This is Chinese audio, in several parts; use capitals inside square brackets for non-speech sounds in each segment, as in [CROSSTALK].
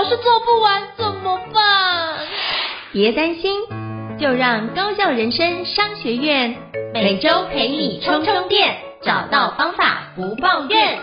老是做不完，怎么办？别担心，就让高校人生商学院每周陪你充充电，找到方法不抱怨。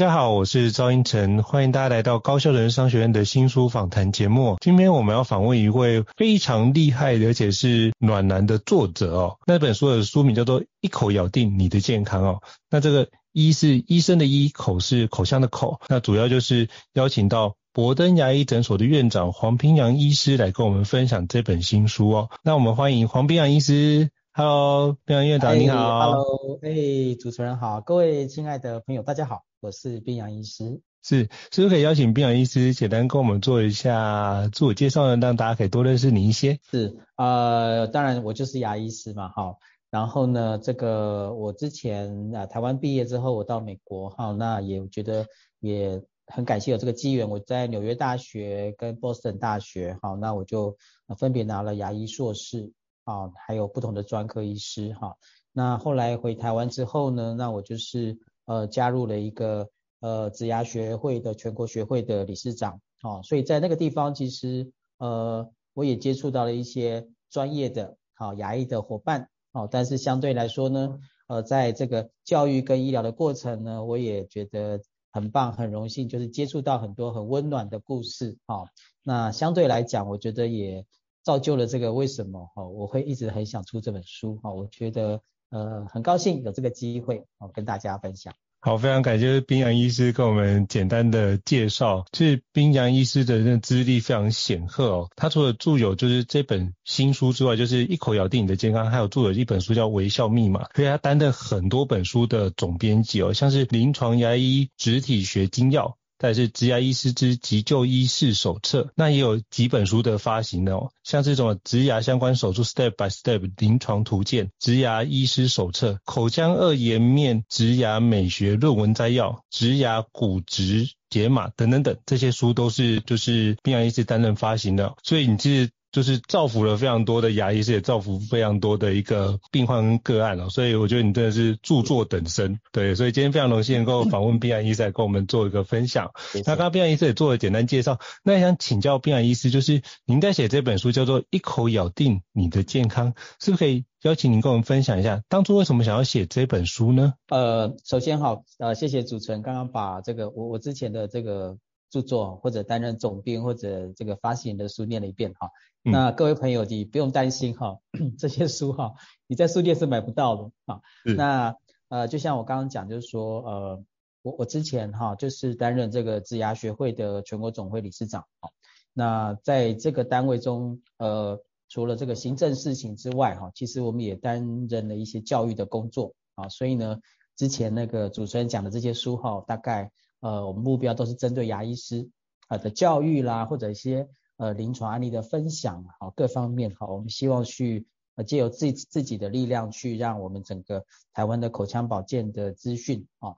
大家好，我是赵英成，欢迎大家来到高校人商学院的新书访谈节目。今天我们要访问一位非常厉害，而且是暖男的作者哦。那本书的书名叫做《一口咬定你的健康》哦。那这个“医”是医生的“医”，口是口腔的“口”。那主要就是邀请到博登牙医诊所的院长黄平阳医师来跟我们分享这本新书哦。那我们欢迎黄平阳医师。Hello，彬洋院长你好。Hello，哎，主持人好，各位亲爱的朋友大家好。我是冰洋医师，是，是不是可以邀请冰洋医师简单跟我们做一下自我介绍呢？让大家可以多认识你一些。是，呃，当然我就是牙医师嘛，哈，然后呢，这个我之前啊台湾毕业之后，我到美国，哈，那也觉得也很感谢有这个机缘，我在纽约大学跟波士顿大学，哈，那我就分别拿了牙医硕士，啊，还有不同的专科医师，哈，那后来回台湾之后呢，那我就是。呃，加入了一个呃植牙学会的全国学会的理事长，哦，所以在那个地方，其实呃我也接触到了一些专业的好、牙医的伙伴，哦，但是相对来说呢，呃，在这个教育跟医疗的过程呢，我也觉得很棒，很荣幸，就是接触到很多很温暖的故事，哦，那相对来讲，我觉得也造就了这个为什么哦，我会一直很想出这本书，哦，我觉得。呃，很高兴有这个机会，哦，跟大家分享。好，非常感谢冰洋医师跟我们简单的介绍。其实冰洋医师的那资历非常显赫哦，他除了著有就是这本新书之外，就是一口咬定你的健康，还有著有一本书叫微笑密码，所以他担任很多本书的总编辑哦，像是临床牙医植体学精要。再是植牙医师之急救医师手册，那也有几本书的发行的哦，像这种植牙相关手术 Step by Step 临床图鉴、植牙医师手册、口腔二颜面植牙美学论文摘要、植牙骨质解码等等等，这些书都是就是彬洋医师担任发行的，所以你是。就是造福了非常多的牙医师，也造福非常多的一个病患个案哦，所以我觉得你真的是著作等身，对，所以今天非常荣幸能够访问病案医师来跟我们做一个分享。[LAUGHS] 那刚刚病案医师也做了简单介绍，那想请教病案医师，就是您在写这本书叫做《一口咬定你的健康》，是不是可以邀请您跟我们分享一下，当初为什么想要写这本书呢？呃，首先好，呃，谢谢主持人刚刚把这个我我之前的这个。著作或者担任总编或者这个发行人的书念了一遍哈，嗯、那各位朋友你不用担心哈，[COUGHS] 这些书哈你在书店是买不到的哈。那呃就像我刚刚讲就是说呃我我之前哈就是担任这个植牙学会的全国总会理事长哈，那在这个单位中呃除了这个行政事情之外哈，其实我们也担任了一些教育的工作啊，所以呢之前那个主持人讲的这些书哈大概。呃，我们目标都是针对牙医师啊的教育啦，或者一些呃临床案例的分享，好各方面好，我们希望去呃借由自自己的力量去让我们整个台湾的口腔保健的资讯啊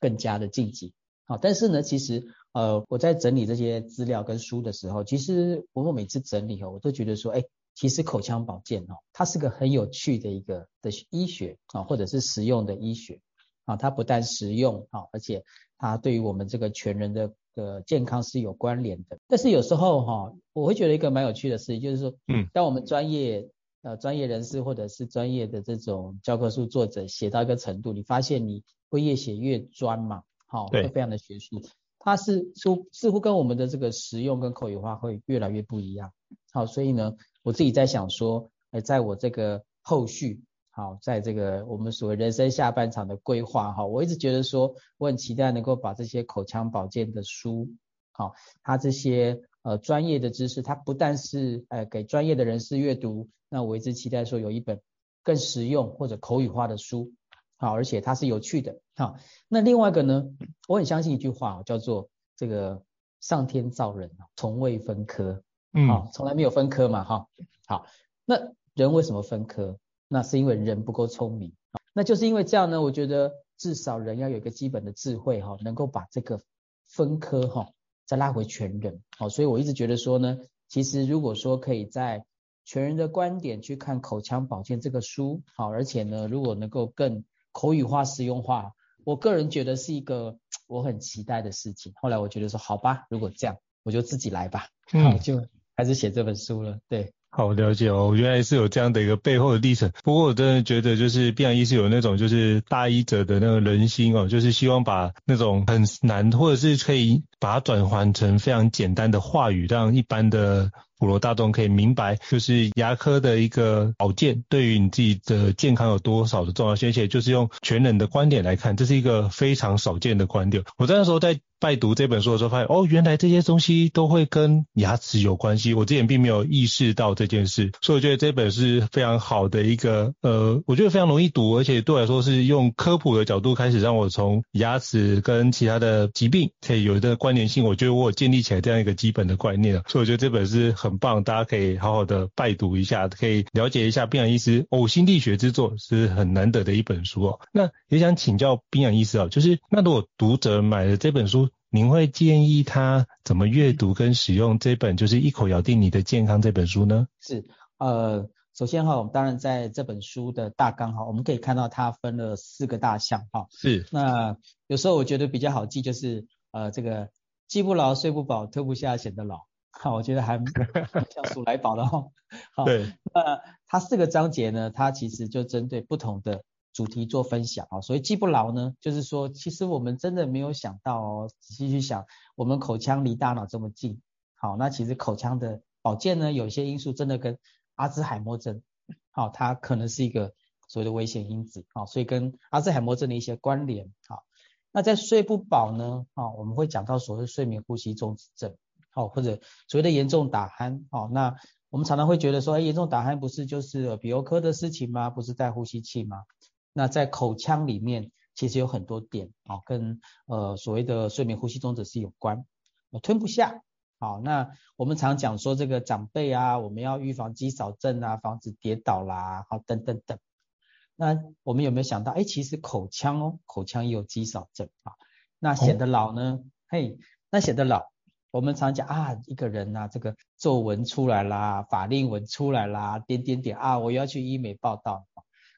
更加的晋级。好，但是呢，其实呃我在整理这些资料跟书的时候，其实我每次整理哦，我都觉得说，哎，其实口腔保健哦，它是个很有趣的一个的医学啊，或者是实用的医学。啊，它不但实用啊，而且它对于我们这个全人的呃健康是有关联的。但是有时候哈，我会觉得一个蛮有趣的事情，就是说，嗯，当我们专业呃专业人士或者是专业的这种教科书作者写到一个程度，你发现你会越写越专嘛，好，会非常的学术，它是似似乎跟我们的这个实用跟口语化会越来越不一样。好，所以呢，我自己在想说，呃，在我这个后续，好，在这个我们所谓人生下半场的规划，哈，我一直觉得说，我很期待能够把这些口腔保健的书，好，它这些呃专业的知识，它不但是呃给专业的人士阅读，那我一直期待说有一本更实用或者口语化的书。好，而且它是有趣的。好，那另外一个呢，我很相信一句话，叫做这个上天造人，从未分科。嗯，好，从来没有分科嘛。哈，好，那人为什么分科？那是因为人不够聪明。那就是因为这样呢，我觉得至少人要有一个基本的智慧，哈，能够把这个分科，哈，再拉回全人。好，所以我一直觉得说呢，其实如果说可以在全人的观点去看口腔保健这个书，好，而且呢，如果能够更口语化、实用化，我个人觉得是一个我很期待的事情。后来我觉得说，好吧，如果这样，我就自己来吧，嗯，[LAUGHS] 就开始写这本书了。对，好了解哦，原来是有这样的一个背后的历程。不过我真的觉得，就是必然一是有那种就是大医者的那个人心哦，就是希望把那种很难，或者是可以把它转换成非常简单的话语，让一般的。普罗大众可以明白，就是牙科的一个保健对于你自己的健康有多少的重要性，而且就是用全人的观点来看，这是一个非常少见的观点。我在那时候在拜读这本书的时候，发现哦，原来这些东西都会跟牙齿有关系。我之前并没有意识到这件事，所以我觉得这本是非常好的一个，呃，我觉得非常容易读，而且对我来说是用科普的角度开始让我从牙齿跟其他的疾病可以有一个关联性。我觉得我有建立起来这样一个基本的观念了，所以我觉得这本是很棒，大家可以好好的拜读一下，可以了解一下冰洋医师呕心沥血之作，是很难得的一本书哦。那也想请教冰洋医师啊，就是那如果读者买了这本书，您会建议他怎么阅读跟使用这本就是一口咬定你的健康这本书呢？是，呃，首先哈，我们当然在这本书的大纲哈，我们可以看到它分了四个大项哈。是，那有时候我觉得比较好记，就是呃这个记不牢、睡不饱、吞不下、显得老。好，我觉得还 [LAUGHS] 像数来宝的哈。好，对，那它四个章节呢，它其实就针对不同的。主题做分享啊，所以记不牢呢，就是说，其实我们真的没有想到哦，仔细去想，我们口腔离大脑这么近，好，那其实口腔的保健呢，有些因素真的跟阿兹海默症，好，它可能是一个所谓的危险因子，好，所以跟阿兹海默症的一些关联，好，那在睡不饱呢，啊，我们会讲到所谓睡眠呼吸中止症，好，或者所谓的严重打鼾，好，那我们常常会觉得说，哎，严重打鼾不是就是耳鼻喉科的事情吗？不是戴呼吸器吗？那在口腔里面，其实有很多点啊，跟呃所谓的睡眠呼吸中止是有关。我吞不下，好，那我们常讲说这个长辈啊，我们要预防肌少症啊，防止跌倒啦，好，等等等。那我们有没有想到，哎，其实口腔哦，口腔也有肌少症啊。那显得老呢？哦、嘿，那显得老，我们常讲啊，一个人呐，这个皱纹出来啦，法令纹出来啦，点点点啊，我要去医美报道。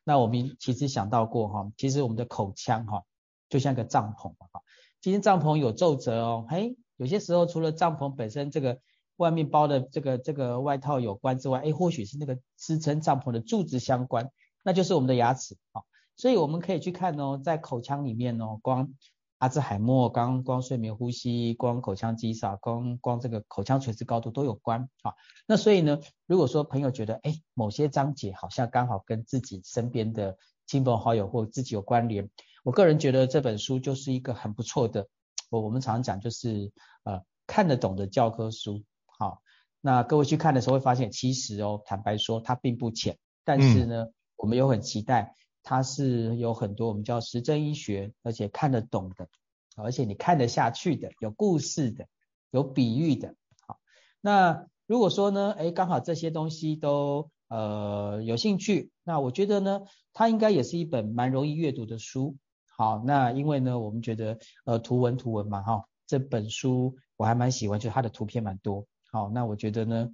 那我们其实想到过哈，其实我们的口腔哈，就像个帐篷哈。今天帐篷有皱褶哦，嘿，有些时候除了帐篷本身这个外面包的这个这个外套有关之外，哎，或许是那个支撑帐篷的柱子相关，那就是我们的牙齿啊。所以我们可以去看哦，在口腔里面哦，光。阿兹海默，光光睡眠呼吸，光口腔肌少，光光这个口腔垂直高度都有关啊。那所以呢，如果说朋友觉得，哎，某些章节好像刚好跟自己身边的亲朋好友或自己有关联，我个人觉得这本书就是一个很不错的，我我们常常讲就是呃看得懂的教科书。好，那各位去看的时候会发现，其实哦，坦白说它并不浅，但是呢，嗯、我们又很期待。它是有很多我们叫实证医学，而且看得懂的，而且你看得下去的，有故事的，有比喻的。好，那如果说呢，哎，刚好这些东西都呃有兴趣，那我觉得呢，它应该也是一本蛮容易阅读的书。好，那因为呢，我们觉得呃图文图文嘛，哈，这本书我还蛮喜欢，就是它的图片蛮多。好，那我觉得呢，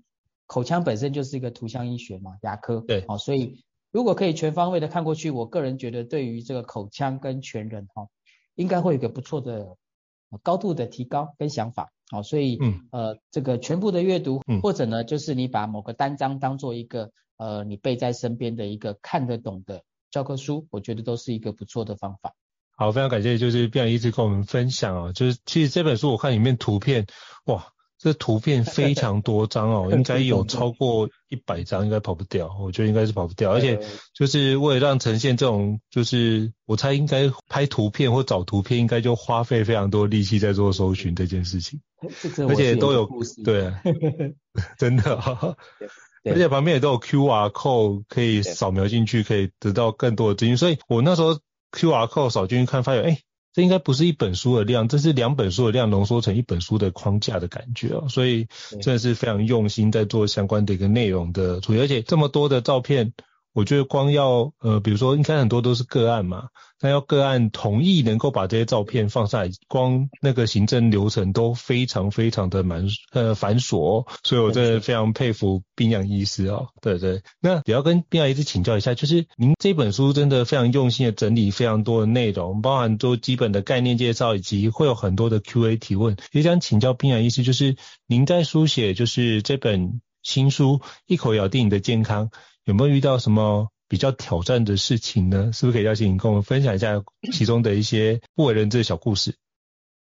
口腔本身就是一个图像医学嘛，牙科。对。好，所以。如果可以全方位的看过去，我个人觉得对于这个口腔跟全人哈，应该会有一个不错的高度的提高跟想法。好，所以嗯呃这个全部的阅读，或者呢就是你把某个单章当做一个呃你背在身边的一个看得懂的教科书，我觉得都是一个不错的方法。好，非常感谢就是宾雅医师跟我们分享哦，就是其实这本书我看里面图片哇。这图片 [LAUGHS] 非常多张哦，应该有超过一百张，应该跑不掉。我觉得应该是跑不掉，而且就是为了让呈现这种，就是我猜应该拍图片或找图片，应该就花费非常多力气在做搜寻这件事情。[LAUGHS] 而且都有对，[LAUGHS] 真的、哦，而且旁边也都有 QR code 可以扫描进去，可以得到更多的资讯。所以我那时候 QR code 扫进去看，发现哎。这应该不是一本书的量，这是两本书的量浓缩成一本书的框架的感觉哦，所以真的是非常用心在做相关的一个内容的处理，而且这么多的照片。我觉得光要呃，比如说应该很多都是个案嘛，那要个案同意能够把这些照片放上来，光那个行政流程都非常非常的蛮呃繁琐，所以我真的非常佩服冰洋医师哦。对对，那也要跟冰洋医师请教一下，就是您这本书真的非常用心的整理非常多的内容，包含做基本的概念介绍，以及会有很多的 Q&A 提问，也想请教冰洋医师，就是您在书写就是这本新书《一口咬定你的健康》。有没有遇到什么比较挑战的事情呢？是不是可以邀请你跟我们分享一下其中的一些不为人知的小故事？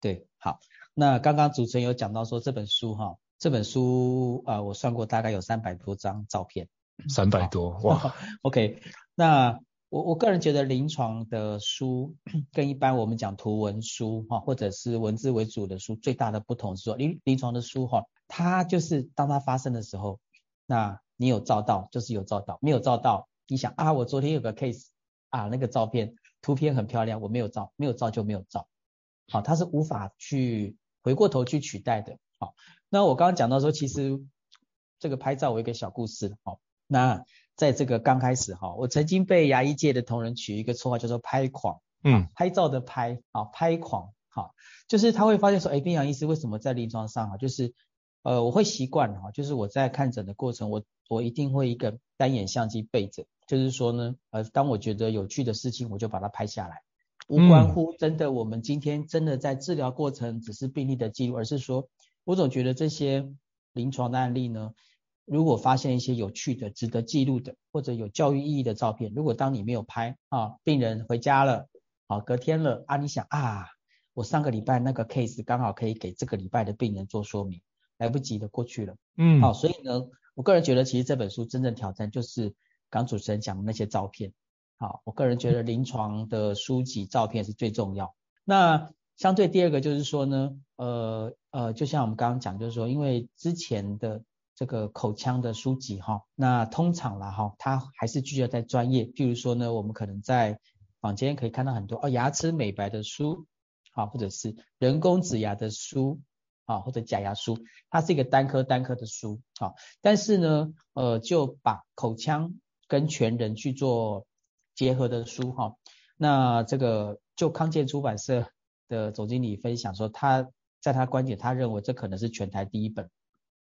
对，好，那刚刚主持人有讲到说这本书哈，这本书啊、呃，我算过大概有三百多张照片，三百多哇。[LAUGHS] OK，那我我个人觉得临床的书 [CLEARS THROAT] 跟一般我们讲图文书哈，或者是文字为主的书最大的不同是说临临床的书哈，它就是当它发生的时候，那你有照到就是有照到，没有照到，你想啊，我昨天有个 case 啊，那个照片图片很漂亮，我没有照，没有照就没有照，好，它是无法去回过头去取代的，好，那我刚刚讲到说，其实这个拍照我有一个小故事，好，那在这个刚开始哈，我曾经被牙医界的同仁取一个绰号叫做拍狂，嗯，拍照的拍，啊，拍狂，好，就是他会发现说，哎，宾洋医师为什么在临床上啊，就是。呃，我会习惯哈，就是我在看诊的过程，我我一定会一个单眼相机备着，就是说呢，呃，当我觉得有趣的事情，我就把它拍下来，无关乎真的我们今天真的在治疗过程只是病例的记录，而是说我总觉得这些临床的案例呢，如果发现一些有趣的、值得记录的或者有教育意义的照片，如果当你没有拍啊，病人回家了，啊，隔天了啊，你想啊，我上个礼拜那个 case 刚好可以给这个礼拜的病人做说明。来不及的过去了，嗯，好，所以呢，我个人觉得其实这本书真正挑战就是刚主持人讲的那些照片，好，我个人觉得临床的书籍照片是最重要。那相对第二个就是说呢，呃呃，就像我们刚刚讲，就是说因为之前的这个口腔的书籍哈，那通常啦哈，它还是聚焦在专业，譬如说呢，我们可能在坊间可以看到很多哦牙齿美白的书，好，或者是人工植牙的书。啊，或者假牙书，它是一个单科单科的书，啊，但是呢，呃，就把口腔跟全人去做结合的书，哈，那这个就康健出版社的总经理分享说，他在他观点，他认为这可能是全台第一本，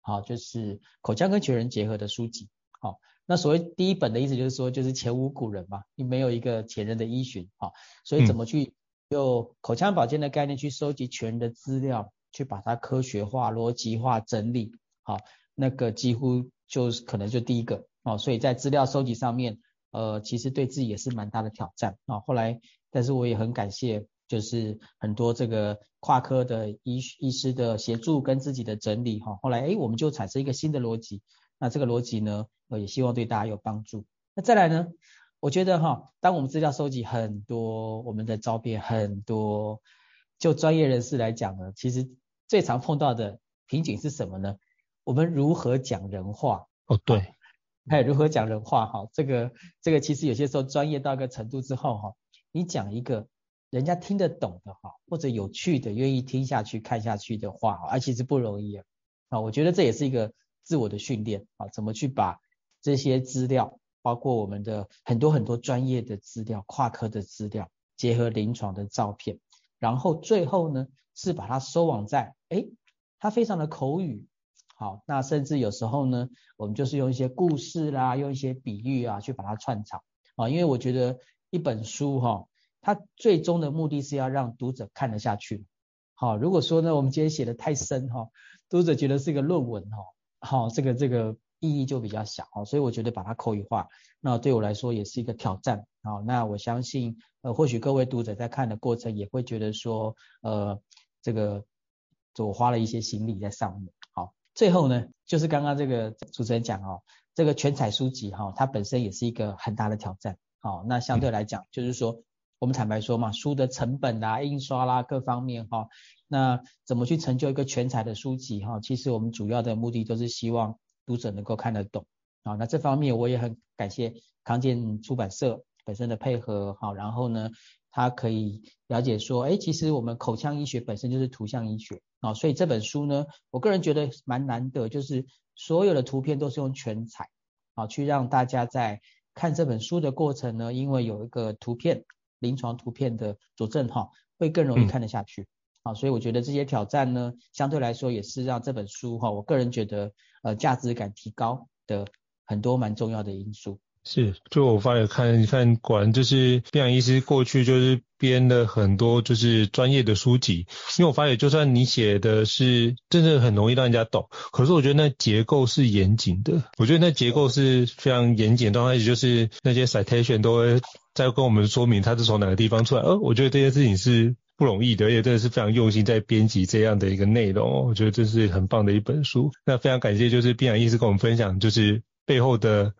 好，就是口腔跟全人结合的书籍，好，那所谓第一本的意思就是说，就是前无古人嘛，你没有一个前人的依循，啊，所以怎么去用口腔保健的概念去收集全人的资料。去把它科学化、逻辑化整理，好，那个几乎就是可能就第一个，哦，所以在资料收集上面，呃，其实对自己也是蛮大的挑战啊。后来，但是我也很感谢，就是很多这个跨科的医医师的协助跟自己的整理，哈，后来哎，我们就产生一个新的逻辑，那这个逻辑呢，呃，也希望对大家有帮助。那再来呢，我觉得哈，当我们资料收集很多，我们的照片很多，就专业人士来讲呢，其实。最常碰到的瓶颈是什么呢？我们如何讲人话？哦，对，还有如何讲人话？哈，这个这个其实有些时候专业到一个程度之后，哈，你讲一个人家听得懂的哈，或者有趣的、愿意听下去、看下去的话，啊，其实不容易啊。啊，我觉得这也是一个自我的训练啊，怎么去把这些资料，包括我们的很多很多专业的资料、跨科的资料，结合临床的照片，然后最后呢，是把它收网在，诶，它非常的口语，好，那甚至有时候呢，我们就是用一些故事啦，用一些比喻啊，去把它串场，啊，因为我觉得一本书哈，它最终的目的是要让读者看得下去，好，如果说呢，我们今天写的太深哈，读者觉得是一个论文哈，好，这个这个意义就比较小，所以我觉得把它口语化，那对我来说也是一个挑战，好，那我相信，呃，或许各位读者在看的过程也会觉得说，呃。这个，我花了一些心力在上面。好，最后呢，就是刚刚这个主持人讲哦，这个全彩书籍哈、它本身也是一个很大的挑战。好、那相对来讲，就是说，我们坦白说嘛，书的成本啦、印刷啦各方面哈、那怎么去成就一个全彩的书籍哈、其实我们主要的目的都是希望读者能够看得懂。好、那这方面我也很感谢康健出版社本身的配合。好、然后呢，他可以了解说，哎，其实我们口腔医学本身就是图像医学。啊、哦，所以这本书呢，我个人觉得蛮难得，就是所有的图片都是用全彩，啊、去让大家在看这本书的过程呢，因为有一个图片，临床图片的佐证哈、哦，会更容易看得下去。啊、所以我觉得这些挑战呢，相对来说也是让这本书哈、哦，我个人觉得呃价值感提高的很多蛮重要的因素。是，就我发现看你看，果然就是宾阳医师过去就是编了很多就是专业的书籍，因为我发现就算你写的是真的很容易让人家懂，可是我觉得那结构是严谨的，我觉得那结构是非常严谨，刚开始就是那些 citation 都会在跟我们说明它是从哪个地方出来，呃，我觉得这件事情是不容易的，而且真的是非常用心在编辑这样的一个内容，我觉得这是很棒的一本书。那非常感谢就是宾阳医师跟我们分享就是背后的。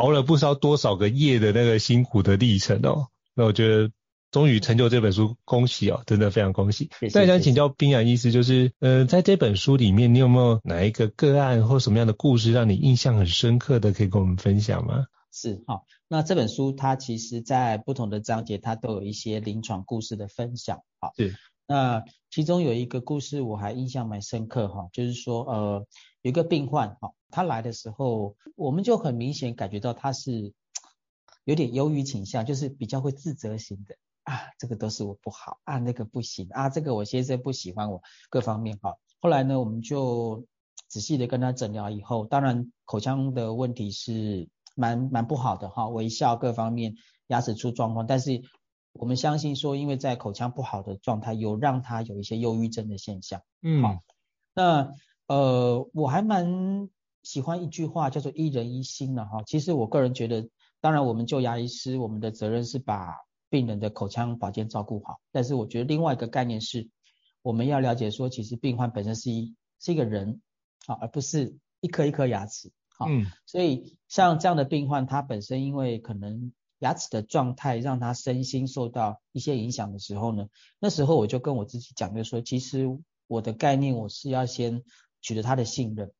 熬了不知道多少个夜的那个辛苦的历程哦，那我觉得终于成就这本书，恭喜哦，真的非常恭喜。那想请教冰洋医师，就是呃，在这本书里面，你有没有哪一个个案或什么样的故事让你印象很深刻的，可以跟我们分享吗？是，好，那这本书它其实在不同的章节，它都有一些临床故事的分享，好，是。那其中有一个故事我还印象蛮深刻哈，就是说呃，有一个病患哈。他来的时候，我们就很明显感觉到他是有点忧郁倾向，就是比较会自责型的啊，这个都是我不好啊，那个不行啊，这个我先生不喜欢我，各方面哈。后来呢，我们就仔细的跟他诊疗以后，当然口腔的问题是蛮蛮不好的哈，微笑各方面牙齿出状况，但是我们相信说，因为在口腔不好的状态，有让他有一些忧郁症的现象。嗯，好，那呃，我还蛮。喜欢一句话叫做“一人一心”的哈。其实我个人觉得，当然我们就牙医师，我们的责任是把病人的口腔保健照顾好。但是我觉得另外一个概念是，我们要了解说，其实病患本身是一是一个人，啊，而不是一颗一颗牙齿。好，嗯，所以像这样的病患，他本身因为可能牙齿的状态让他身心受到一些影响的时候呢，那时候我就跟我自己讲，就说其实我的概念我是要先取得他的信任。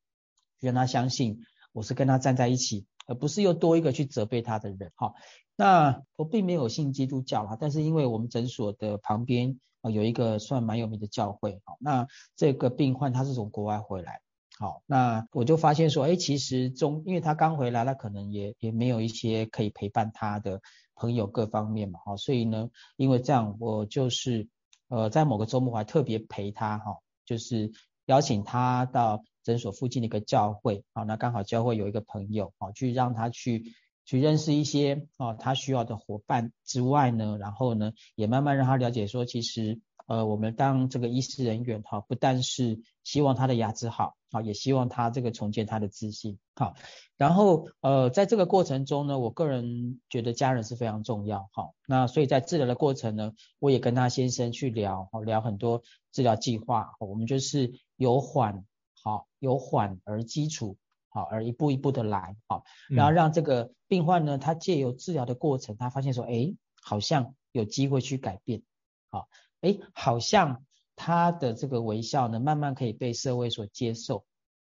让他相信我是跟他站在一起，而不是又多一个去责备他的人。哈，那我并没有信基督教哈，但是因为我们诊所的旁边啊有一个算蛮有名的教会，好，那这个病患他是从国外回来，好，那我就发现说，哎，其实中，因为他刚回来，他可能也也没有一些可以陪伴他的朋友各方面嘛，哈，所以呢，因为这样，我就是呃在某个周末还特别陪他哈，就是邀请他到。诊所附近的一个教会，好，那刚好教会有一个朋友，好，去让他去去认识一些，哦，他需要的伙伴之外呢，然后呢，也慢慢让他了解说，其实，呃，我们当这个医师人员，哈，不但是希望他的牙齿好，啊，也希望他这个重建他的自信，好，然后，呃，在这个过程中呢，我个人觉得家人是非常重要，好，那所以在治疗的过程呢，我也跟他先生去聊，好，聊很多治疗计划，我们就是由缓。好，由缓而基础，好，而一步一步的来，好，然后让这个病患呢，他借由治疗的过程，他发现说，哎，好像有机会去改变，好，哎，好像他的这个微笑呢，慢慢可以被社会所接受，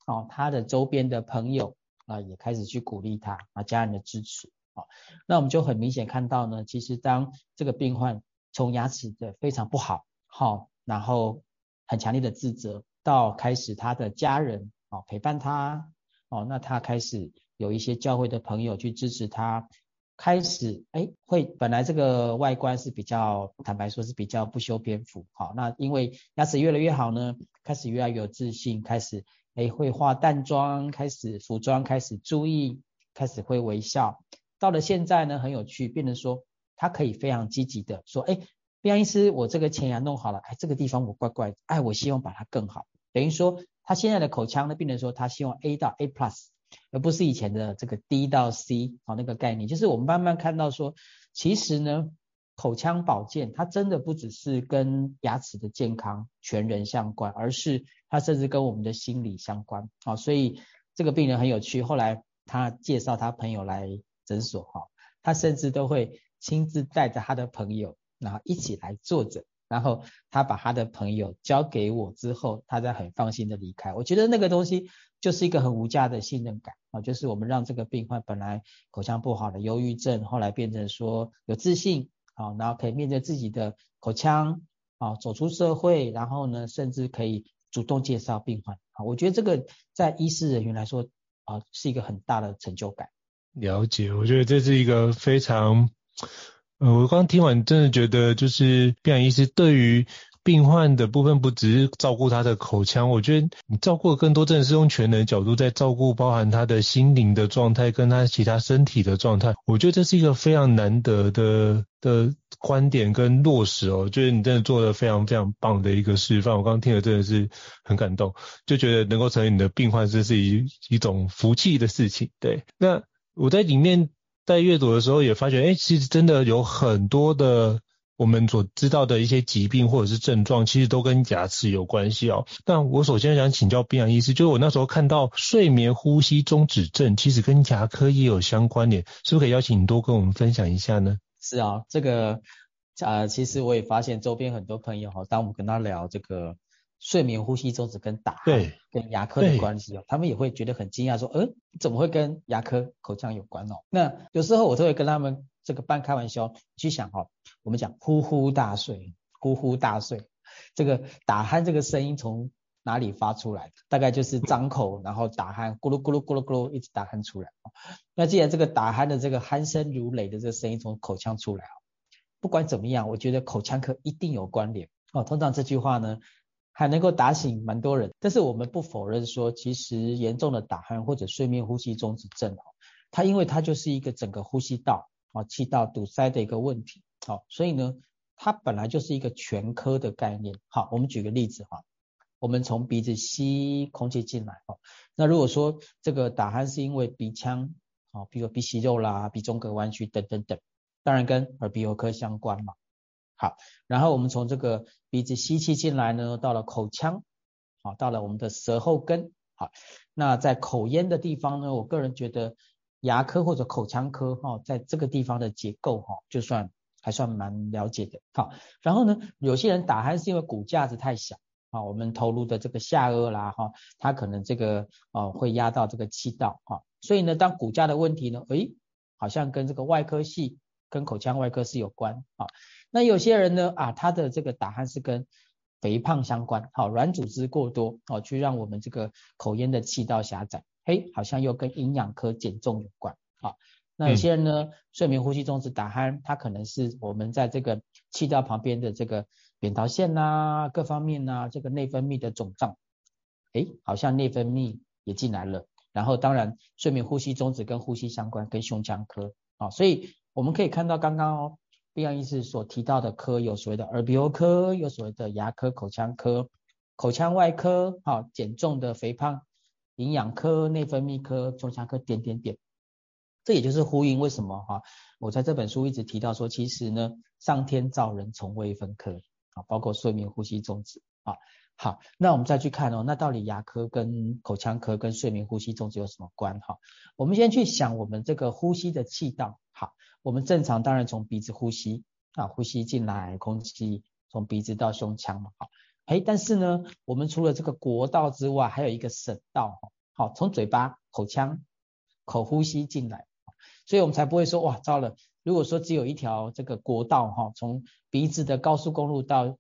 哦，他的周边的朋友啊，也开始去鼓励他，啊，家人的支持，哦，那我们就很明显看到呢，其实当这个病患从牙齿的非常不好，好，然后很强烈的自责。到开始他的家人哦陪伴他哦，那他开始有一些教会的朋友去支持他，开始哎会本来这个外观是比较坦白说是比较不修边幅好，那因为牙齿越来越好呢，开始越来越有自信，开始哎会化淡妆，开始服装开始注意，开始会微笑，到了现在呢很有趣，变成说他可以非常积极的说哎，边医师我这个前牙弄好了，哎这个地方我怪怪，哎我希望把它更好。等于说，他现在的口腔呢病人说，他希望 A 到 A plus，而不是以前的这个 D 到 C，好，那个概念，就是我们慢慢看到说，其实呢，口腔保健它真的不只是跟牙齿的健康全人相关，而是它甚至跟我们的心理相关。好，所以这个病人很有趣，后来他介绍他朋友来诊所哈，他甚至都会亲自带着他的朋友，然后一起来坐诊。然后他把他的朋友交给我之后，他再很放心的离开。我觉得那个东西就是一个很无价的信任感啊，就是我们让这个病患本来口腔不好的忧郁症，后来变成说有自信啊，然后可以面对自己的口腔啊，走出社会，然后呢，甚至可以主动介绍病患啊。我觉得这个在医师人员来说啊，是一个很大的成就感。了解，我觉得这是一个非常。呃，我刚听完，真的觉得就是病理医师对于病患的部分，不只是照顾他的口腔，我觉得你照顾的更多，真的是用全能的角度在照顾，包含他的心灵的状态，跟他其他身体的状态。我觉得这是一个非常难得的的观点跟落实哦，就是你真的做的非常非常棒的一个示范。我刚刚听了真的是很感动，就觉得能够成为你的病患，这是一一种福气的事情。对，那我在里面。在阅读的时候也发觉，哎，其实真的有很多的我们所知道的一些疾病或者是症状，其实都跟牙齿有关系哦。那我首先想请教宾阳医师，就是我那时候看到睡眠呼吸中止症，其实跟牙科也有相关联，是不是可以邀请你多跟我们分享一下呢？是啊，这个呃，其实我也发现周边很多朋友哈，当我们跟他聊这个。睡眠呼吸中止跟打鼾跟牙科的关系哦，他们也会觉得很惊讶，说，呃，怎么会跟牙科口腔有关哦？那有时候我都会跟他们这个半开玩笑去想哦，我们讲呼呼大睡，呼呼大睡，这个打鼾这个声音从哪里发出来？大概就是张口 [LAUGHS] 然后打鼾，咕噜咕噜咕噜咕噜一直打鼾出来。那既然这个打鼾的这个鼾声如雷的这个声音从口腔出来哦，不管怎么样，我觉得口腔科一定有关联哦。通常这句话呢。还能够打醒蛮多人，但是我们不否认说，其实严重的打鼾或者睡眠呼吸中止症，它因为它就是一个整个呼吸道啊气道堵塞的一个问题，好，所以呢，它本来就是一个全科的概念。好，我们举个例子哈，我们从鼻子吸空气进来，哈，那如果说这个打鼾是因为鼻腔啊，比如鼻息肉啦、鼻中隔弯曲等等等，当然跟耳鼻喉科相关嘛。好，然后我们从这个鼻子吸气进来呢，到了口腔，好，到了我们的舌后根，好，那在口咽的地方呢，我个人觉得牙科或者口腔科哈，在这个地方的结构哈，就算还算蛮了解的。好，然后呢，有些人打鼾是因为骨架子太小，啊，我们头颅的这个下颚啦哈，它可能这个呃会压到这个气道哈，所以呢，当骨架的问题呢，诶，好像跟这个外科系跟口腔外科是有关啊。那有些人呢啊，他的这个打鼾是跟肥胖相关，好，软组织过多，好，去让我们这个口咽的气道狭窄，嘿，好像又跟营养科减重有关，啊，那有些人呢，嗯、睡眠呼吸中止打鼾，它可能是我们在这个气道旁边的这个扁桃腺呐、啊，各方面呐、啊，这个内分泌的肿胀，哎，好像内分泌也进来了，然后当然睡眠呼吸中止跟呼吸相关，跟胸腔科，啊，所以我们可以看到刚刚哦。宾阳医师所提到的科有所谓的耳鼻喉科，有所谓的牙科、口腔科、口腔外科，好，减重的肥胖、营养科、内分泌科、胸腔科，点点点。这也就是呼应为什么哈，我在这本书一直提到说，其实呢，上天造人从未分科啊，包括睡眠呼吸中止啊。好，那我们再去看哦，那到底牙科跟口腔科跟睡眠呼吸中止有什么关哈？我们先去想我们这个呼吸的气道，好。我们正常当然从鼻子呼吸啊，呼吸进来空气从鼻子到胸腔嘛，好，哎，但是呢，我们除了这个国道之外，还有一个省道哈，好，从嘴巴口腔口呼吸进来，所以我们才不会说哇，糟了，如果说只有一条这个国道哈，从鼻子的高速公路到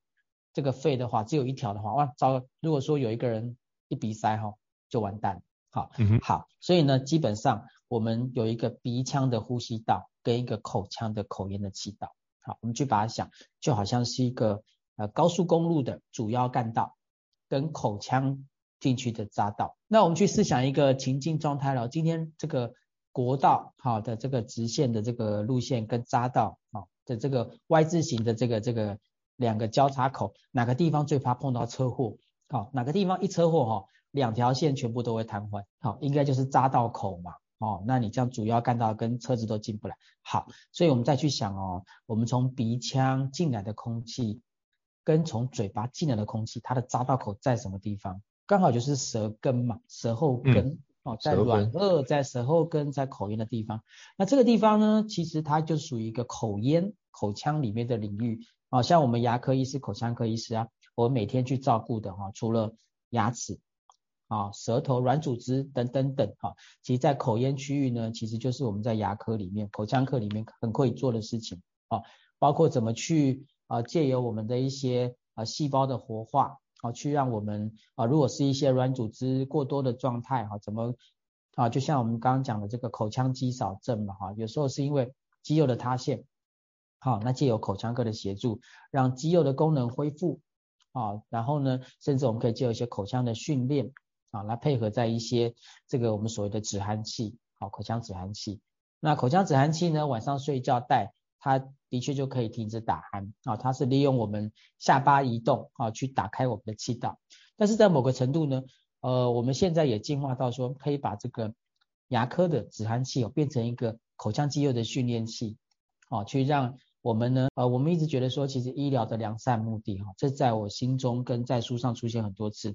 这个肺的话，只有一条的话，哇，糟了，如果说有一个人一鼻塞哈，就完蛋，好，嗯，好，所以呢，基本上我们有一个鼻腔的呼吸道。跟一个口腔的口咽的气道，好，我们去把它想，就好像是一个呃高速公路的主要干道跟口腔进去的匝道。那我们去试想一个情境状态了，今天这个国道好的这个直线的这个路线跟匝道好的这个 Y 字形的这个这个两个交叉口，哪个地方最怕碰到车祸？好，哪个地方一车祸哈，两条线全部都会瘫痪？好，应该就是匝道口嘛。哦，那你这样主要干道跟车子都进不来。好，所以我们再去想哦，我们从鼻腔进来的空气，跟从嘴巴进来的空气，它的匝道口在什么地方？刚好就是舌根嘛，舌后根、嗯、哦，在软腭，在舌后根，在口咽的地方。那这个地方呢，其实它就属于一个口咽、口腔里面的领域。好、像我们牙科医师、口腔科医师啊，我每天去照顾的哈、哦，除了牙齿。啊，舌头、软组织等等等，哈，其实，在口咽区域呢，其实就是我们在牙科里面、口腔科里面很可以做的事情，啊，包括怎么去啊，借由我们的一些啊细胞的活化，啊，去让我们啊，如果是一些软组织过多的状态，哈，怎么啊，就像我们刚刚讲的这个口腔肌少症嘛，哈，有时候是因为肌肉的塌陷，好，那借由口腔科的协助，让肌肉的功能恢复，啊，然后呢，甚至我们可以借由一些口腔的训练。啊，来配合在一些这个我们所谓的止鼾器，好，口腔止鼾器。那口腔止鼾器呢，晚上睡觉戴，它的确就可以停止打鼾啊。它是利用我们下巴移动啊，去打开我们的气道。但是在某个程度呢，呃，我们现在也进化到说，可以把这个牙科的止鼾器哦，变成一个口腔肌肉的训练器，啊，去让我们呢，呃，我们一直觉得说，其实医疗的良善目的哈，这在我心中跟在书上出现很多次，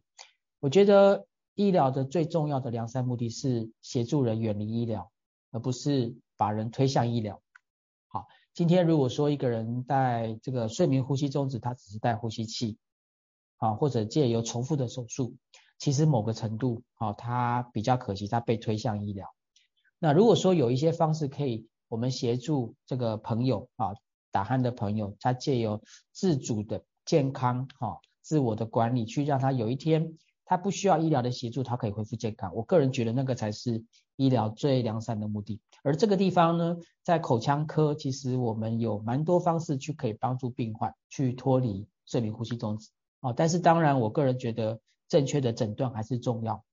我觉得。医疗的最重要的良善目的是协助人远离医疗，而不是把人推向医疗。好，今天如果说一个人戴这个睡眠呼吸中止，他只是戴呼吸器，啊，或者借由重复的手术，其实某个程度，啊，他比较可惜，他被推向医疗。那如果说有一些方式可以，我们协助这个朋友啊，打鼾的朋友，他借由自主的健康，哈，自我的管理，去让他有一天。他不需要医疗的协助，他可以恢复健康。我个人觉得那个才是医疗最良善的目的。而这个地方呢，在口腔科，其实我们有蛮多方式去可以帮助病患去脱离睡眠呼吸中止啊。但是当然，我个人觉得正确的诊断还是重要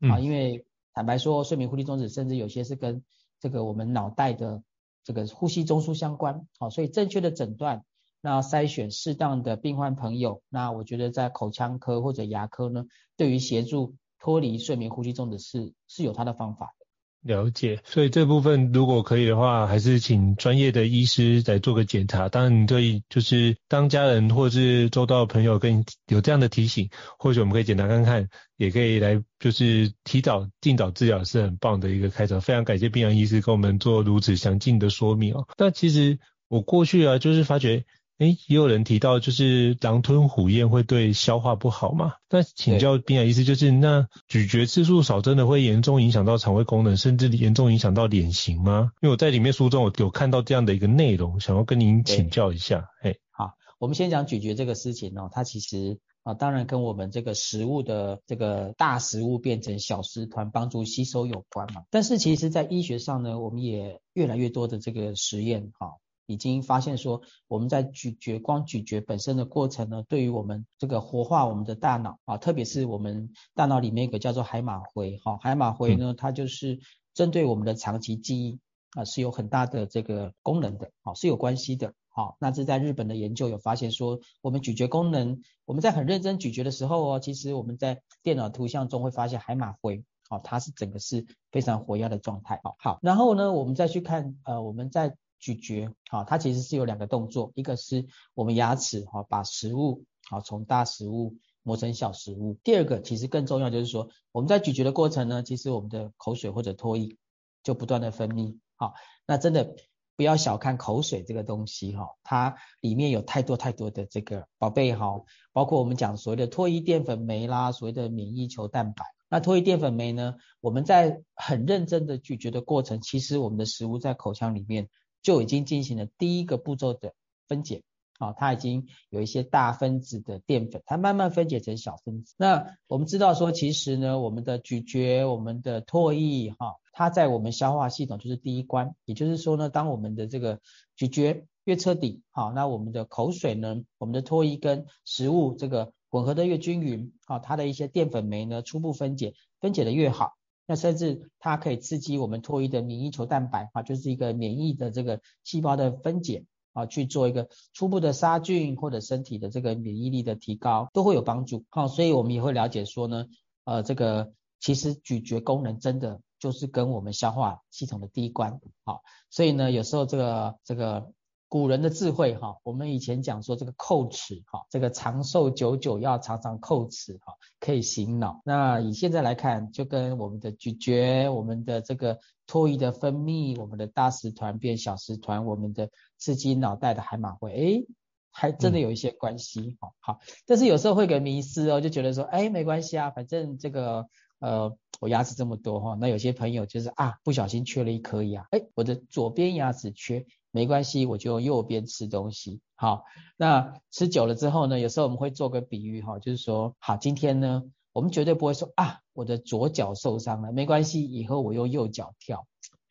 啊，因为坦白说，睡眠呼吸中止甚至有些是跟这个我们脑袋的这个呼吸中枢相关好，所以正确的诊断。那筛选适当的病患朋友，那我觉得在口腔科或者牙科呢，对于协助脱离睡眠呼吸中的是是有它的方法的。了解，所以这部分如果可以的话，还是请专业的医师来做个检查。当然，可以就是当家人或是周到的朋友跟有这样的提醒，或许我们可以检查看看，也可以来就是提早尽早治疗，是很棒的一个开场。非常感谢宾扬医师跟我们做如此详尽的说明哦。那其实我过去啊，就是发觉。诶，也有人提到，就是狼吞虎咽会对消化不好嘛？那请教宾扬医师，就是那咀嚼次数少，真的会严重影响到肠胃功能，甚至严重影响到脸型吗？因为我在里面书中我有看到这样的一个内容，想要跟您请教一下。诶，好，我们先讲咀嚼这个事情哦，它其实啊，当然跟我们这个食物的这个大食物变成小食团，帮助吸收有关嘛。但是其实，在医学上呢，我们也越来越多的这个实验哈。已经发现说，我们在咀嚼，光咀嚼本身的过程呢，对于我们这个活化我们的大脑啊，特别是我们大脑里面一个叫做海马回，哈，海马回呢，它就是针对我们的长期记忆啊，是有很大的这个功能的，啊，是有关系的，好，那这在日本的研究有发现说，我们咀嚼功能，我们在很认真咀嚼的时候哦，其实我们在电脑图像中会发现海马回，好，它是整个是非常活跃的状态，好，好，然后呢，我们再去看，呃，我们在咀嚼，好，它其实是有两个动作，一个是我们牙齿，哈，把食物，好，从大食物磨成小食物。第二个其实更重要，就是说我们在咀嚼的过程呢，其实我们的口水或者唾液就不断的分泌，好，那真的不要小看口水这个东西，哈，它里面有太多太多的这个宝贝，哈，包括我们讲所谓的唾液淀粉酶啦，所谓的免疫球蛋白。那唾液淀粉酶呢，我们在很认真的咀嚼的过程，其实我们的食物在口腔里面。就已经进行了第一个步骤的分解，啊，它已经有一些大分子的淀粉，它慢慢分解成小分子。那我们知道说，其实呢，我们的咀嚼、我们的唾液，哈，它在我们消化系统就是第一关。也就是说呢，当我们的这个咀嚼越彻底，好，那我们的口水呢，我们的唾液跟食物这个混合的越均匀，好，它的一些淀粉酶呢，初步分解，分解的越好。那甚至它可以刺激我们唾液的免疫球蛋白啊，就是一个免疫的这个细胞的分解啊，去做一个初步的杀菌或者身体的这个免疫力的提高，都会有帮助。好，所以我们也会了解说呢，呃，这个其实咀嚼功能真的就是跟我们消化系统的第一关，好，所以呢，有时候这个这个古人的智慧哈，我们以前讲说这个叩齿哈，这个长寿久久要常常叩齿哈，可以醒脑。那以现在来看，就跟我们的咀嚼、我们的这个唾液的分泌、我们的大食团变小食团、我们的刺激脑袋的海马回，诶还真的有一些关系哈。好，但是有时候会给迷失哦，就觉得说，哎，没关系啊，反正这个。呃，我牙齿这么多哈，那有些朋友就是啊，不小心缺了一颗牙，哎，我的左边牙齿缺，没关系，我就用右边吃东西。好，那吃久了之后呢，有时候我们会做个比喻哈，就是说，好，今天呢，我们绝对不会说啊，我的左脚受伤了，没关系，以后我用右脚跳。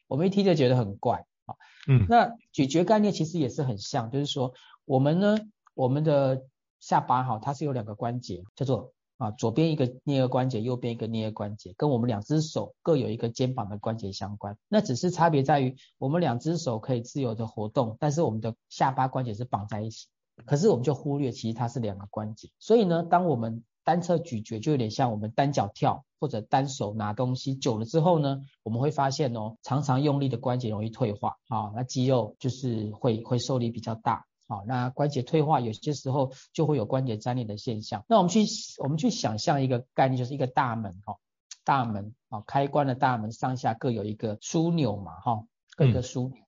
我们一听就觉得很怪啊。嗯，那咀嚼概念其实也是很像，就是说，我们呢，我们的下巴哈，它是有两个关节，叫做。啊，左边一个颞颌关节，右边一个颞颌关节，跟我们两只手各有一个肩膀的关节相关。那只是差别在于，我们两只手可以自由的活动，但是我们的下巴关节是绑在一起。可是我们就忽略，其实它是两个关节。所以呢，当我们单侧咀嚼，就有点像我们单脚跳或者单手拿东西久了之后呢，我们会发现哦，常常用力的关节容易退化啊，那肌肉就是会会受力比较大。好，那关节退化有些时候就会有关节粘连的现象。那我们去我们去想象一个概念，就是一个大门哈，大门啊，开关的大门上下各有一个枢纽嘛哈，各一个枢纽。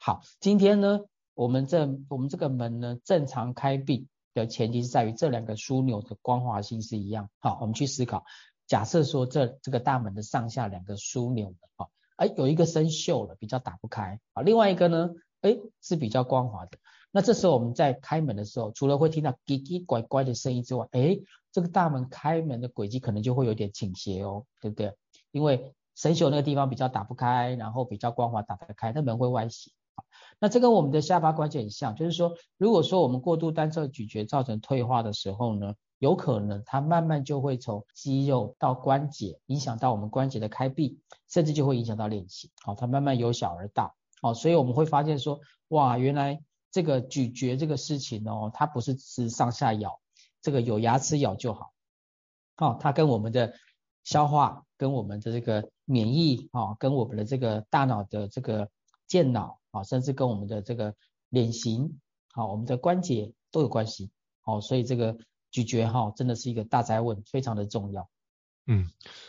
好，今天呢，我们这我们这个门呢正常开闭的前提是在于这两个枢纽的光滑性是一样。好，我们去思考，假设说这这个大门的上下两个枢纽的哈，哎有一个生锈了，比较打不开啊，另外一个呢，哎是比较光滑的。那这时候我们在开门的时候，除了会听到叽叽拐拐的声音之外，哎，这个大门开门的轨迹可能就会有点倾斜哦，对不对？因为生锈那个地方比较打不开，然后比较光滑打得开，那门会歪斜。那这跟我们的下巴关节很像，就是说，如果说我们过度单侧咀嚼造成退化的时候呢，有可能它慢慢就会从肌肉到关节，影响到我们关节的开闭，甚至就会影响到脸型。好，它慢慢由小而大。好，所以我们会发现说，哇，原来。这个咀嚼这个事情哦，它不是只上下咬，这个有牙齿咬就好。哦，它跟我们的消化、跟我们的这个免疫啊，跟我们的这个大脑的这个健脑啊，甚至跟我们的这个脸型啊，我们的关节都有关系。哦，所以这个咀嚼哈，真的是一个大哉问，非常的重要。嗯，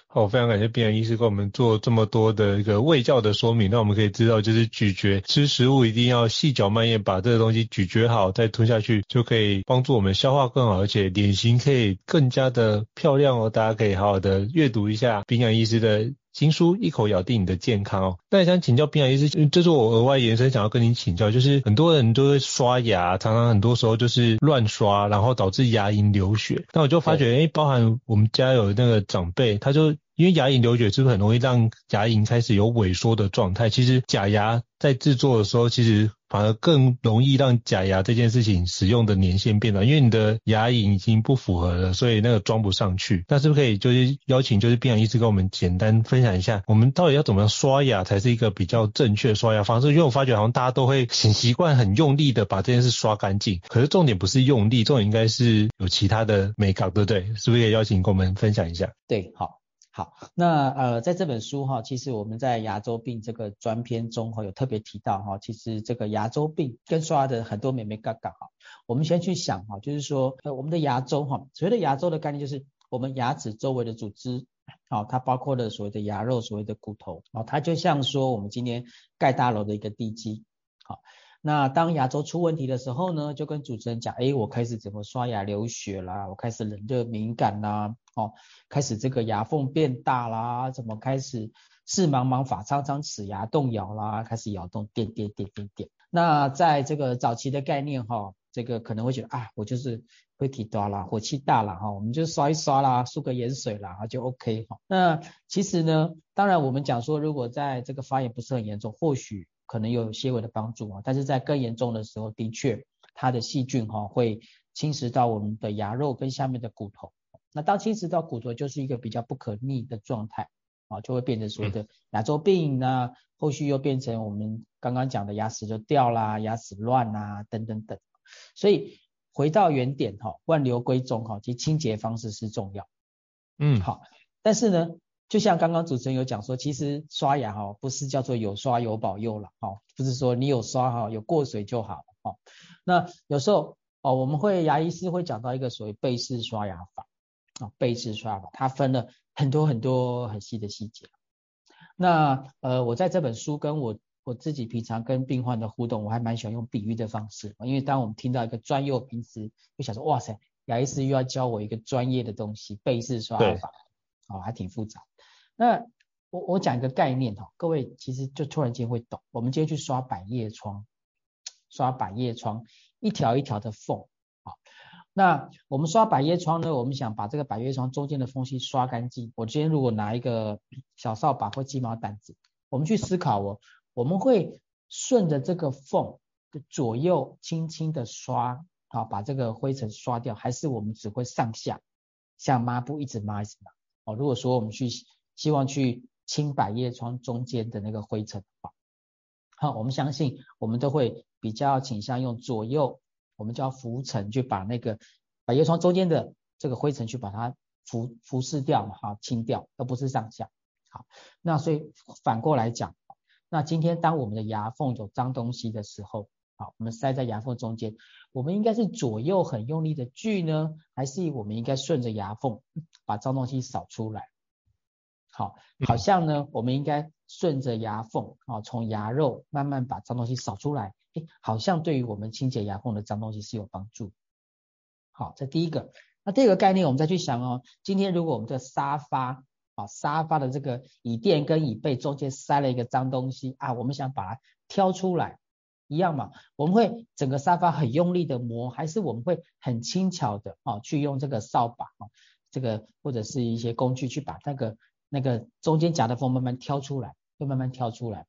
好，非常感谢彬洋医师给我们做这么多的一个胃教的说明。那我们可以知道，就是咀嚼吃食物一定要细嚼慢咽，把这个东西咀嚼好再吞下去，就可以帮助我们消化更好，而且脸型可以更加的漂亮哦。大家可以好好的阅读一下彬洋医师的。新书一口咬定你的健康哦。那也想请教冰洋医师，这是我额外延伸想要跟您请教，就是很多人都会刷牙，常常很多时候就是乱刷，然后导致牙龈流血。那我就发觉，哎，包含我们家有那个长辈，他就因为牙龈流血，是不是很容易让牙龈开始有萎缩的状态？其实假牙在制作的时候，其实。反而更容易让假牙这件事情使用的年限变短，因为你的牙龈已经不符合了，所以那个装不上去。那是不是可以就是邀请就是彬洋医师跟我们简单分享一下，我们到底要怎么样刷牙才是一个比较正确的刷牙方式？因为我发觉好像大家都会很习惯很用力的把这件事刷干净，可是重点不是用力，重点应该是有其他的美感，对不对？是不是可以邀请跟我们分享一下？对，好。好，那呃，在这本书哈，其实我们在牙周病这个专篇中哈，有特别提到哈，其实这个牙周病跟刷牙的很多美眉角角哈，我们先去想哈，就是说呃，我们的牙周哈，所谓的牙周的概念就是我们牙齿周围的组织，好，它包括了所谓的牙肉、所谓的骨头，哦，它就像说我们今天盖大楼的一个地基，好。那当牙周出问题的时候呢，就跟主持人讲，哎，我开始怎么刷牙流血啦，我开始冷热敏感啦，哦，开始这个牙缝变大啦，怎么开始视茫茫发苍苍齿牙动摇啦，开始摇动点点点点点。那在这个早期的概念哈，这个可能会觉得啊，我就是会提多啦，火气大啦哈，我们就刷一刷啦，漱个盐水啦，就 OK 哈。那其实呢，当然我们讲说，如果在这个发炎不是很严重，或许。可能有些微的帮助啊，但是在更严重的时候，的确它的细菌哈会侵蚀到我们的牙肉跟下面的骨头。那当侵蚀到骨头，就是一个比较不可逆的状态啊，就会变成所谓的牙周病。那后续又变成我们刚刚讲的牙齿就掉啦、牙齿乱啊等等等。所以回到原点哈，万流归宗哈，其实清洁方式是重要。嗯，好，但是呢。就像刚刚主持人有讲说，其实刷牙哈不是叫做有刷有保佑了哈，不是说你有刷哈有过水就好哈。那有时候哦，我们会牙医师会讲到一个所谓背式刷牙法啊，背式刷牙法，它分了很多很多很细的细节。那呃，我在这本书跟我我自己平常跟病患的互动，我还蛮喜欢用比喻的方式，因为当我们听到一个专有名词，就想说哇塞，牙医师又要教我一个专业的东西，背式刷牙法，哦，还挺复杂。那我我讲一个概念哈，各位其实就突然间会懂。我们今天去刷百叶窗，刷百叶窗，一条一条的缝，啊，那我们刷百叶窗呢，我们想把这个百叶窗中间的缝隙刷干净。我今天如果拿一个小扫把或鸡毛掸子，我们去思考哦，我们会顺着这个缝的左右轻轻的刷，好，把这个灰尘刷掉，还是我们只会上下像抹布一直抹一直抹？哦，如果说我们去。希望去清百叶窗中间的那个灰尘的话，好，我们相信我们都会比较倾向用左右，我们叫浮尘去把那个百叶窗中间的这个灰尘去把它浮浮拭掉嘛，哈，清掉，而不是上下。好，那所以反过来讲，那今天当我们的牙缝有脏东西的时候，好，我们塞在牙缝中间，我们应该是左右很用力的锯呢，还是我们应该顺着牙缝把脏东西扫出来？好，好像呢，我们应该顺着牙缝，啊，从牙肉慢慢把脏东西扫出来，诶，好像对于我们清洁牙缝的脏东西是有帮助。好，这第一个。那第二个概念，我们再去想哦，今天如果我们的沙发，啊，沙发的这个椅垫跟椅背中间塞了一个脏东西啊，我们想把它挑出来，一样嘛？我们会整个沙发很用力的磨，还是我们会很轻巧的，啊，去用这个扫把，啊，这个或者是一些工具去把那个。那个中间夹的缝慢慢挑出来，会慢慢挑出来。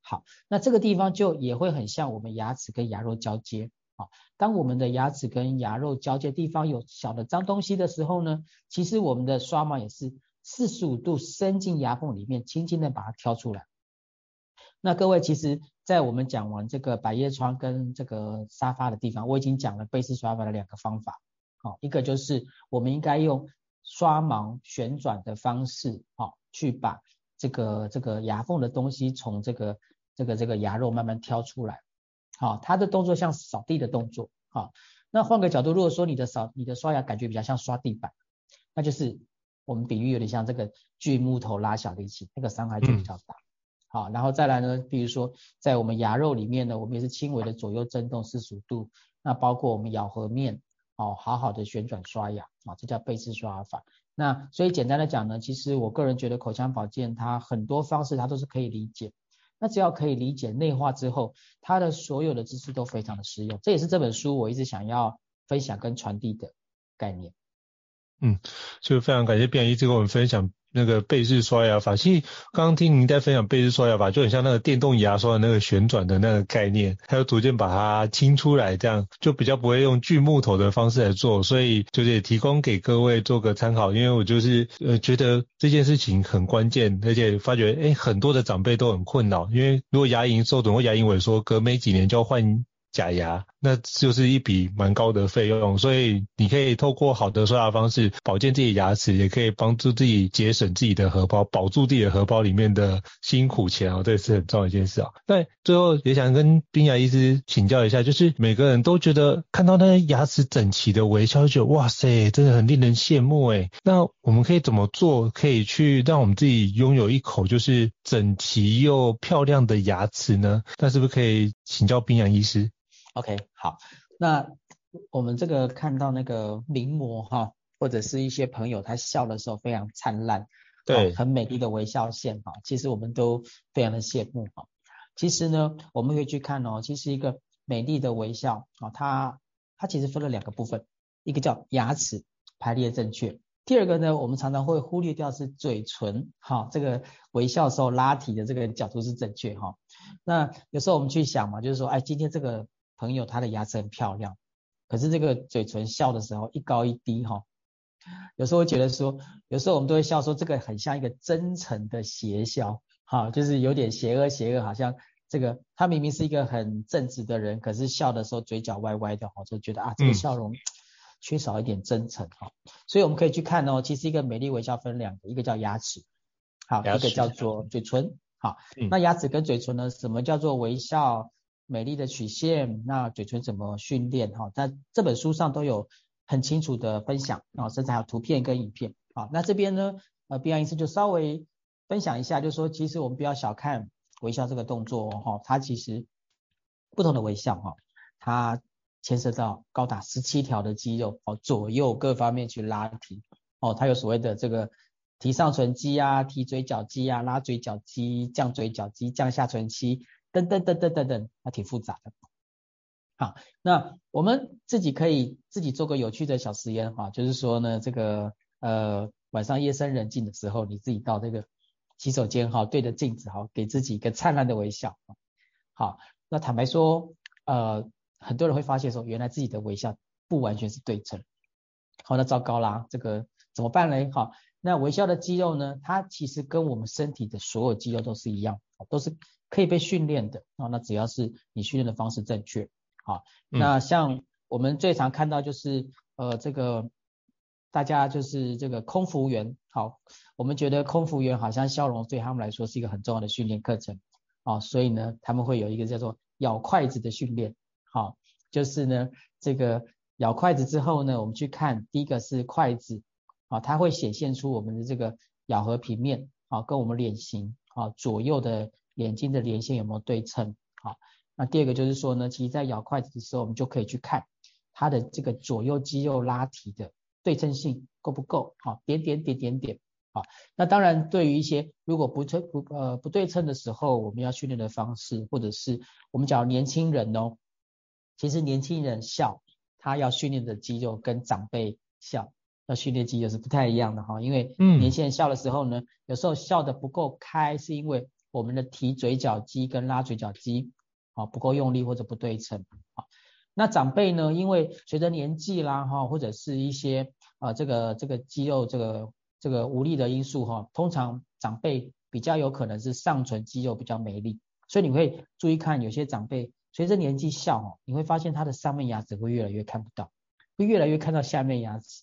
好，那这个地方就也会很像我们牙齿跟牙肉交接。好，当我们的牙齿跟牙肉交接地方有小的脏东西的时候呢，其实我们的刷毛也是四十五度伸进牙缝里面，轻轻的把它挑出来。那各位，其实，在我们讲完这个百叶窗跟这个沙发的地方，我已经讲了贝氏刷法的两个方法。好，一个就是我们应该用。刷毛旋转的方式，好，去把这个这个牙缝的东西从这个这个这个牙肉慢慢挑出来，好，它的动作像扫地的动作，好，那换个角度，如果说你的扫你的刷牙感觉比较像刷地板，那就是我们比喻有点像这个锯木头拉小力气，那个伤害就比较大，好，然后再来呢，比如说在我们牙肉里面呢，我们也是轻微的左右震动四十五度，那包括我们咬合面。哦，好好的旋转刷牙啊，这叫贝氏刷牙法。那所以简单的讲呢，其实我个人觉得口腔保健它很多方式它都是可以理解。那只要可以理解内化之后，它的所有的知识都非常的实用。这也是这本书我一直想要分享跟传递的概念。嗯，就非常感谢卞医师给我们分享。那个贝氏刷牙法，其实刚刚听您在分享贝氏刷牙法，就很像那个电动牙刷的那个旋转的那个概念，还有逐渐把它清出来，这样就比较不会用锯木头的方式来做，所以就是也提供给各位做个参考。因为我就是呃觉得这件事情很关键，而且发觉诶很多的长辈都很困扰，因为如果牙龈受损或牙龈萎缩，隔没几年就要换。假牙，那就是一笔蛮高的费用，所以你可以透过好的刷牙方式保健自己牙齿，也可以帮助自己节省自己的荷包，保住自己的荷包里面的辛苦钱哦，这也是很重要一件事啊。那最后也想跟冰牙医师请教一下，就是每个人都觉得看到那些牙齿整齐的微笑，就觉得哇塞，真的很令人羡慕诶。那我们可以怎么做，可以去让我们自己拥有一口就是整齐又漂亮的牙齿呢？那是不是可以请教冰牙医师？OK，好，那我们这个看到那个名模哈，或者是一些朋友，他笑的时候非常灿烂，对，很美丽的微笑线哈，其实我们都非常的羡慕哈。其实呢，我们可以去看哦，其实一个美丽的微笑啊，它它其实分了两个部分，一个叫牙齿排列正确，第二个呢，我们常常会忽略掉是嘴唇哈，这个微笑时候拉提的这个角度是正确哈。那有时候我们去想嘛，就是说，哎，今天这个。朋友他的牙齿很漂亮，可是这个嘴唇笑的时候一高一低哈，有时候会觉得说，有时候我们都会笑说这个很像一个真诚的邪笑，哈，就是有点邪恶邪恶，好像这个他明明是一个很正直的人，可是笑的时候嘴角歪歪的，哈，就觉得啊这个笑容缺少一点真诚哈，所以我们可以去看哦，其实一个美丽微笑分两个，一个叫牙齿，好，一个叫做嘴唇。好，嗯、那牙齿跟嘴唇呢？什么叫做微笑美丽的曲线？那嘴唇怎么训练？哈，在这本书上都有很清楚的分享啊，甚至还有图片跟影片。好，那这边呢，呃，碧安医师就稍微分享一下，就是说，其实我们不要小看微笑这个动作哈，它其实不同的微笑哈，它牵涉到高达十七条的肌肉哦，左右各方面去拉提哦，它有所谓的这个。提上唇肌啊，提嘴角肌啊，拉嘴角肌，降嘴角肌，降下唇肌，等等等等等等，还挺复杂的。好，那我们自己可以自己做个有趣的小实验哈，就是说呢，这个呃晚上夜深人静的时候，你自己到这个洗手间哈，对着镜子哈，给自己一个灿烂的微笑。好，那坦白说，呃，很多人会发现说，原来自己的微笑不完全是对称。好，那糟糕啦，这个怎么办呢？好。那微笑的肌肉呢？它其实跟我们身体的所有肌肉都是一样，都是可以被训练的啊。那只要是你训练的方式正确，好。那像我们最常看到就是呃这个大家就是这个空服员，好，我们觉得空服员好像笑容对他们来说是一个很重要的训练课程啊，所以呢他们会有一个叫做咬筷子的训练，好，就是呢这个咬筷子之后呢，我们去看第一个是筷子。啊，它会显现出我们的这个咬合平面啊，跟我们脸型啊左右的眼睛的连线有没有对称？好，那第二个就是说呢，其实在咬筷子的时候，我们就可以去看它的这个左右肌肉拉提的对称性够不够？好，点点点点点。好，那当然对于一些如果不称不呃不对称的时候，我们要训练的方式，或者是我们讲年轻人哦，其实年轻人笑，他要训练的肌肉跟长辈笑。要训练肌肉是不太一样的哈，因为年轻人笑的时候呢，嗯、有时候笑的不够开，是因为我们的提嘴角肌跟拉嘴角肌啊不够用力或者不对称啊。那长辈呢，因为随着年纪啦哈，或者是一些啊这个这个肌肉这个这个无力的因素哈，通常长辈比较有可能是上唇肌肉比较没力，所以你会注意看有些长辈随着年纪笑哦，你会发现他的上面牙齿会越来越看不到，会越来越看到下面牙齿。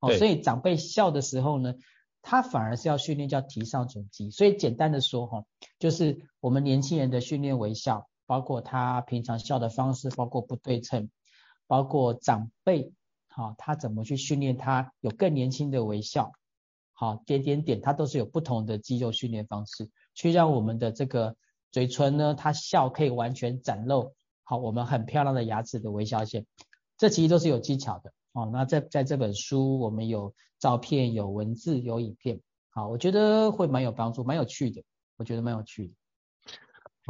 哦，所以长辈笑的时候呢，他反而是要训练叫提上唇肌。所以简单的说哈，就是我们年轻人的训练微笑，包括他平常笑的方式，包括不对称，包括长辈，好，他怎么去训练他有更年轻的微笑，好，点点点，他都是有不同的肌肉训练方式，去让我们的这个嘴唇呢，他笑可以完全展露，好，我们很漂亮的牙齿的微笑线，这其实都是有技巧的。哦，那在在这本书，我们有照片、有文字、有影片，好，我觉得会蛮有帮助，蛮有趣的，我觉得蛮有趣的。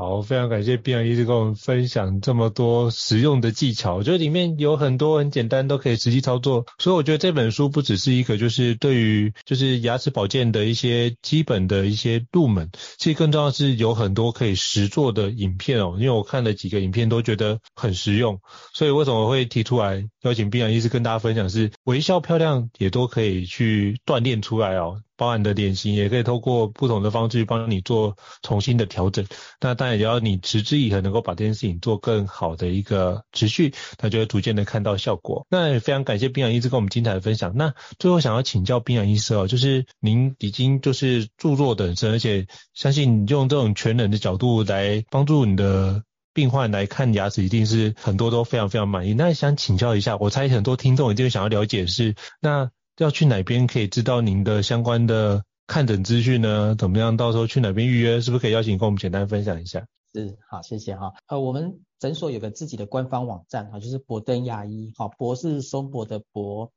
好，非常感谢碧阳医师跟我们分享这么多实用的技巧，我觉得里面有很多很简单都可以实际操作，所以我觉得这本书不只是一个就是对于就是牙齿保健的一些基本的一些入门，其实更重要是有很多可以实作的影片哦，因为我看了几个影片都觉得很实用，所以为什么会提出来邀请碧阳医师跟大家分享是微笑漂亮也都可以去锻炼出来哦。包含的脸型也可以透过不同的方式帮你做重新的调整，那当然也要你持之以恒，能够把这件事情做更好的一个持续，那就会逐渐的看到效果。那也非常感谢冰洋医师跟我们精彩的分享。那最后想要请教冰洋医师哦，就是您已经就是著作等身，而且相信你用这种全人的角度来帮助你的病患来看牙齿，一定是很多都非常非常满意。那想请教一下，我猜很多听众一定想要了解是那。要去哪边可以知道您的相关的看诊资讯呢？怎么样？到时候去哪边预约？是不是可以邀请跟我们简单分享一下？是，好，谢谢哈。呃，我们诊所有个自己的官方网站哈，就是博登牙医，哈，博是松柏的博，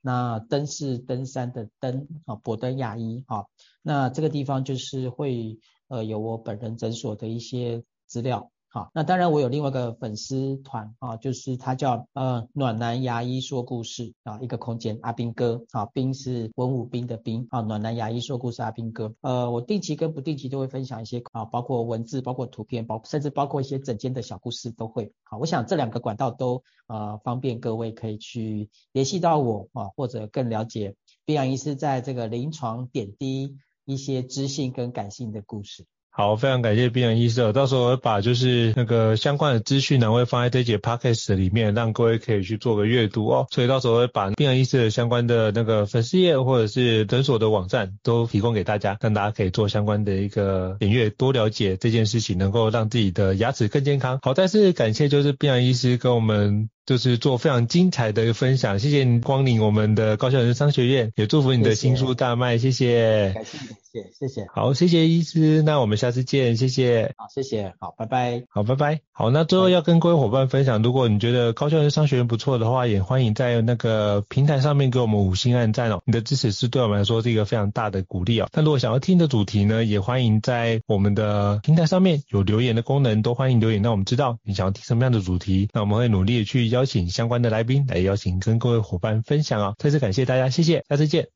那登是登山的登，啊，博登牙医，哈，那这个地方就是会呃有我本人诊所的一些资料。好，那当然我有另外一个粉丝团啊，就是他叫呃暖男牙医说故事啊，一个空间阿兵哥啊，兵是文武兵的兵啊，暖男牙医说故事阿兵哥，呃，我定期跟不定期都会分享一些啊，包括文字，包括图片，包甚至包括一些整间的小故事都会。好，我想这两个管道都呃方便各位可以去联系到我啊，或者更了解碧阳医师在这个临床点滴一些知性跟感性的故事。好，非常感谢冰洋医师，到时候我会把就是那个相关的资讯呢，会放在这节 podcast 里面，让各位可以去做个阅读哦。所以到时候会把冰洋医师的相关的那个粉丝页或者是诊所的网站都提供给大家，让大家可以做相关的一个点阅，多了解这件事情，能够让自己的牙齿更健康。好，再次感谢就是冰洋医师跟我们。就是做非常精彩的一个分享，谢谢你光临我们的高校人生商学院，也祝福你的新书大卖，谢谢。感谢感谢谢谢。好，谢谢医师，那我们下次见，谢谢。好，谢谢，好，拜拜。好，拜拜。好，那最后要跟各位伙伴分享，如果你觉得高校人生商学院不错的话，也欢迎在那个平台上面给我们五星按赞哦，你的支持是对我们来说是一个非常大的鼓励哦。那如果想要听的主题呢，也欢迎在我们的平台上面有留言的功能，都欢迎留言让我们知道你想要听什么样的主题，那我们会努力的去邀请相关的来宾来邀请跟各位伙伴分享啊。再次感谢大家，谢谢，下次见。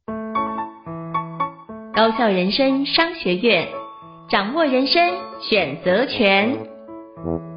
高校人生商学院，掌握人生选择权。